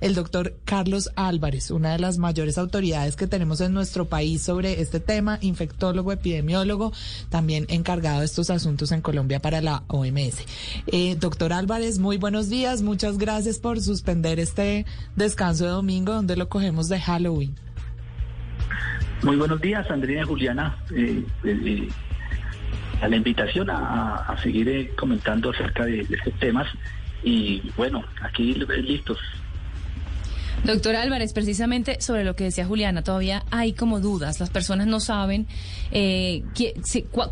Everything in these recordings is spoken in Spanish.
el doctor Carlos Álvarez, una de las mayores autoridades que tenemos en nuestro país sobre este tema, infectólogo, epidemiólogo, también encargado de estos asuntos en Colombia para la OMS. Eh, doctor Álvarez, muy buenos días, muchas gracias por suspender este descanso de domingo donde lo cogemos de Halloween. Muy buenos días, Andrea y Juliana. Eh, eh, eh, a la invitación a, seguir comentando acerca de estos temas y bueno, aquí listos Doctor Álvarez, precisamente sobre lo que decía Juliana, todavía hay como dudas. Las personas no saben eh,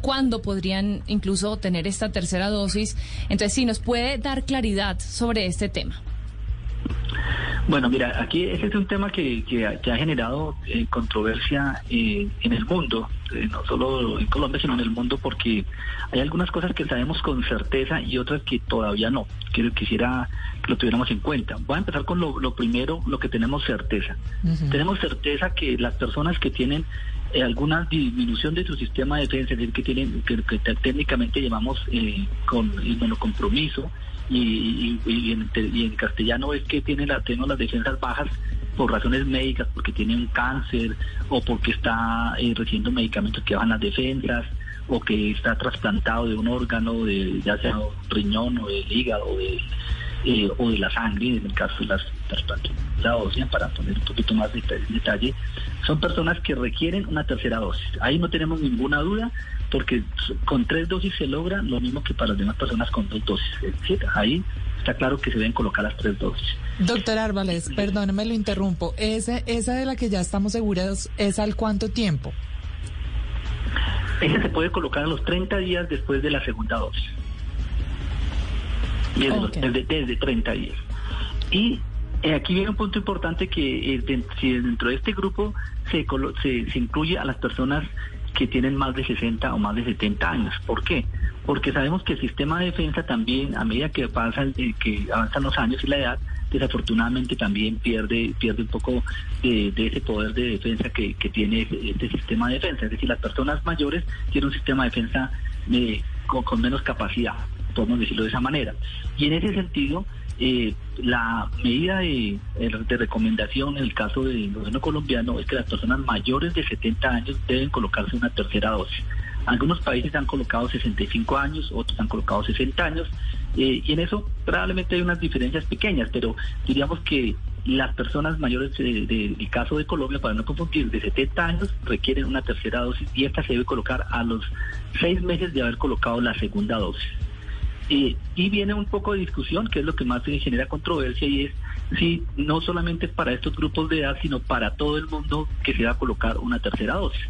cuándo podrían incluso tener esta tercera dosis. Entonces, sí, nos puede dar claridad sobre este tema. Bueno, mira, aquí ese es un tema que, que, ha generado eh, controversia eh, en el mundo, eh, no solo en Colombia, sino en el mundo, porque hay algunas cosas que sabemos con certeza y otras que todavía no. Quiero, quisiera que lo tuviéramos en cuenta. Voy a empezar con lo, primero, lo que tenemos certeza. Tenemos certeza que las personas que tienen alguna disminución de su sistema de defensa, es decir, que tienen, que, técnicamente llamamos con compromiso y, y, en, castellano es que tiene la, tengo las defensas bajas por razones médicas, porque tiene un cáncer o porque está eh, recibiendo medicamentos que bajan las defensas o que está trasplantado de un órgano, de, ya sea riñón o del hígado o de, eh, o de la sangre, en el caso de las la ósea, para poner un poquito más de detalle, son personas que requieren una tercera dosis. Ahí no tenemos ninguna duda porque con tres dosis se logra lo mismo que para las demás personas con dos dosis. ahí está claro que se deben colocar las tres dosis. Doctor Árvales, perdóneme, lo interrumpo. Ese, esa de la que ya estamos seguros, ¿es al cuánto tiempo? Esa se puede colocar a los 30 días después de la segunda dosis. Desde, desde 30 días. Y eh, aquí viene un punto importante que eh, si dentro de este grupo se, se, se incluye a las personas que tienen más de 60 o más de 70 años. ¿Por qué? Porque sabemos que el sistema de defensa también, a medida que, pasan, eh, que avanzan los años y la edad, desafortunadamente también pierde pierde un poco de, ese poder de defensa que, tiene este sistema de defensa. Es decir, las personas mayores tienen un sistema de defensa eh, con, menos capacidad, podemos decirlo de esa manera. Y en ese sentido, eh, la medida de, de, recomendación en el caso del gobierno colombiano es que las personas mayores de 70 años deben colocarse una tercera dosis. Algunos países han colocado 65 años, otros han colocado 60 años, eh, y en eso probablemente hay unas diferencias pequeñas, pero diríamos que las personas mayores del de, caso de Colombia, para no confundir, de 70 años requieren una tercera dosis y esta se debe colocar a los seis meses de haber colocado la segunda dosis. Eh, y viene un poco de discusión, que es lo que más genera controversia, y es si no solamente para estos grupos de edad, sino para todo el mundo que se va a colocar una tercera dosis.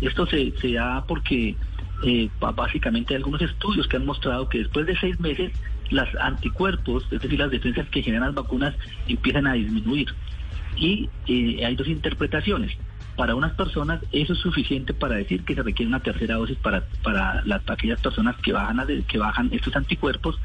Esto se, se da porque eh, básicamente hay algunos estudios que han mostrado que después de seis meses las anticuerpos, es decir, las defensas que generan las vacunas, empiezan a disminuir. Y eh, hay dos interpretaciones para unas personas eso es suficiente para decir que se requiere una tercera dosis para, para las, aquellas personas que bajan, que bajan estos anticuerpos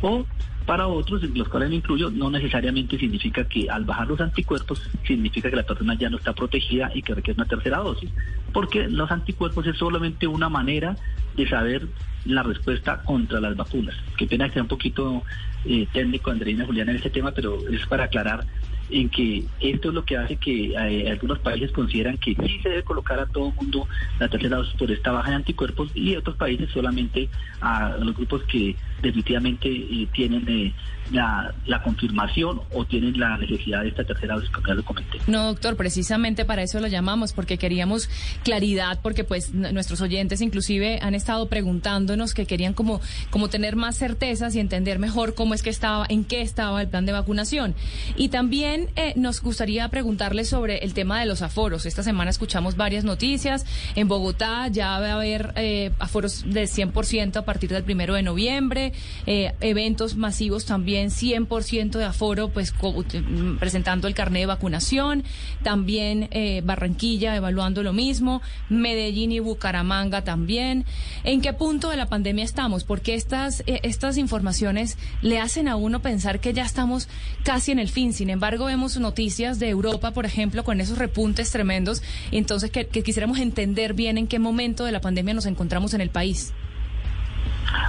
o para otros, los cuales me incluyo, no necesariamente significa que al bajar los anticuerpos significa que la persona ya no está protegida y que requiere una tercera dosis, porque los anticuerpos es solamente una manera de saber la respuesta contra las vacunas. Qué pena que sea un poquito eh, técnico, Andreina Juliana, en este tema, pero es para aclarar en que esto es lo que hace que eh, algunos países consideran que sí se debe colocar a todo el mundo la tercera dosis por esta baja de anticuerpos y otros países solamente a los grupos que definitivamente eh, tienen eh, la, confirmación o tienen la necesidad de esta tercera dosis, como ya lo comenté. No, doctor, precisamente para eso lo llamamos, porque queríamos claridad, porque pues nuestros oyentes inclusive han estado preguntándonos que querían como, como tener más certezas y entender mejor cómo es que estaba, en qué estaba el plan de vacunación. Y también eh, nos gustaría preguntarle sobre el tema de los aforos. Esta semana escuchamos varias noticias. En Bogotá ya va a haber aforos de 100% a partir del primero de noviembre. Eh, eventos masivos también 100% de aforo, pues mm, presentando el carnet de vacunación, también eh, Barranquilla evaluando lo mismo, Medellín y Bucaramanga también. ¿En qué punto de la pandemia estamos? Porque estas, eh, estas informaciones le hacen a uno pensar que ya estamos casi en el fin. Sin embargo, vemos noticias de Europa, por ejemplo, con esos repuntes tremendos. Entonces, que quisiéramos entender bien en qué momento de la pandemia nos encontramos en el país.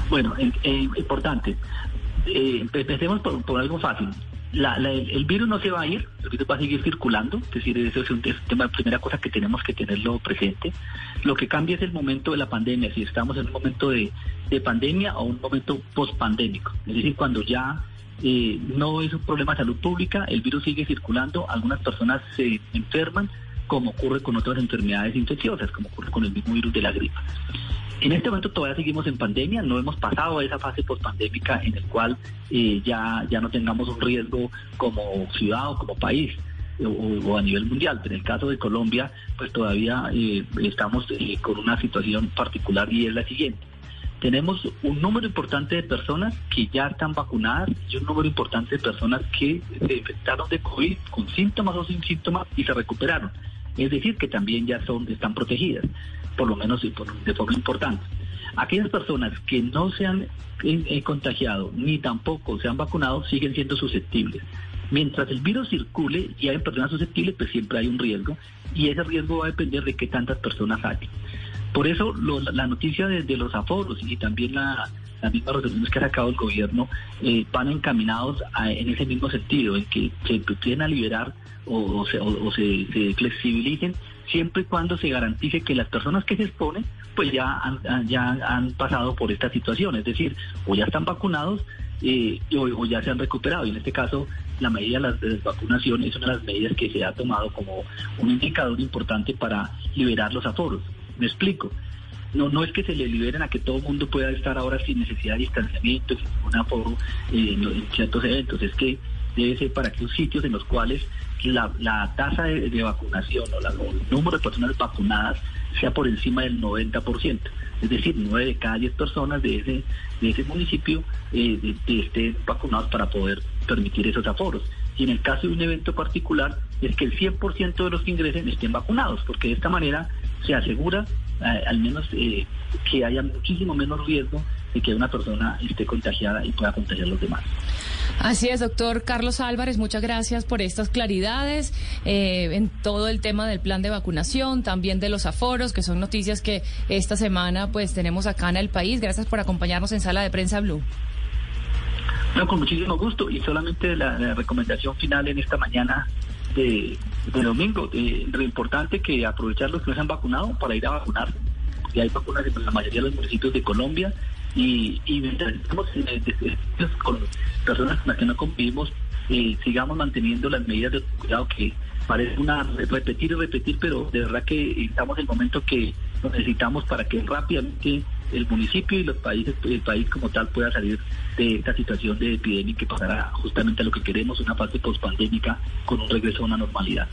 Bueno, eh, importante. Eh, empecemos por, algo fácil. el, virus no se va a ir, el virus va a seguir circulando, es decir, eso es un, tema, primera cosa que tenemos que tenerlo presente. Lo que cambia es el momento de la pandemia, si estamos en un momento de, pandemia o un momento post-pandémico, es decir, cuando ya eh, no es un problema de salud pública, el virus sigue circulando, algunas personas se enferman, como ocurre con otras enfermedades infecciosas, como ocurre con el mismo virus de la gripa. En este momento todavía seguimos en pandemia, no hemos pasado a esa fase pospandémica en el cual eh, ya, ya no tengamos un riesgo como ciudad o como país. O, a nivel mundial. En el caso de Colombia, pues todavía eh, estamos eh, con una situación particular y es la siguiente. Tenemos un número importante de personas que ya están vacunadas y un número importante de personas que se infectaron de COVID con síntomas o sin síntomas y se recuperaron. Es decir, que también ya son, están protegidas por lo menos de forma importante. Aquellas personas que no se han eh, eh, contagiado ni tampoco se han vacunado siguen siendo susceptibles. Mientras el virus circule y hay personas susceptibles, pues siempre hay un riesgo y ese riesgo va a depender de qué tantas personas hay. Por eso la noticia de, los aforos y también la, las mismas resoluciones que ha sacado el gobierno eh, van encaminados en ese mismo sentido, en que se empiecen a liberar o, se, se flexibilicen siempre y cuando se garantice que las personas que se exponen pues ya han, ya han pasado por esta situación, es decir, o ya están vacunados eh, o, ya se han recuperado. Y en este caso, la medida de la vacunación es una de las medidas que se ha tomado como un indicador importante para liberar los aforos. Me explico. No, no es que se le liberen a que todo el mundo pueda estar ahora sin necesidad de distanciamiento, sin ningún aforo eh, en ciertos eventos, es que debe ser para aquellos sitios en los cuales la, tasa de, vacunación o, la, el número de personas vacunadas sea por encima del 90%. Es decir, 9 de cada 10 personas de ese, de ese municipio eh, estén vacunados para poder permitir esos aforos. Y en el caso de un evento particular, es que el 100% de los que ingresen estén vacunados, porque de esta manera se asegura eh, al menos eh, que haya muchísimo menos riesgo de que una persona esté contagiada y pueda contagiar a los demás. Así es, doctor Carlos Álvarez, muchas gracias por estas claridades eh, en todo el tema del plan de vacunación, también de los aforos, que son noticias que esta semana pues tenemos acá en el país. Gracias por acompañarnos en Sala de Prensa Blue. No, con muchísimo gusto y solamente la, recomendación final en esta mañana de, domingo, de, lo importante que aprovechar los que no se han vacunado para ir a vacunar. Ya hay vacunas en la mayoría de los municipios de Colombia y, y mientras estamos con personas con las que no convivimos, eh, sigamos manteniendo las medidas de cuidado que parece una repetir y repetir, pero de verdad que estamos en el momento que lo necesitamos para que rápidamente el municipio y los países, el país como tal pueda salir de esta situación de epidemia que pasará justamente a lo que queremos, una fase pospandémica con un regreso a una normalidad.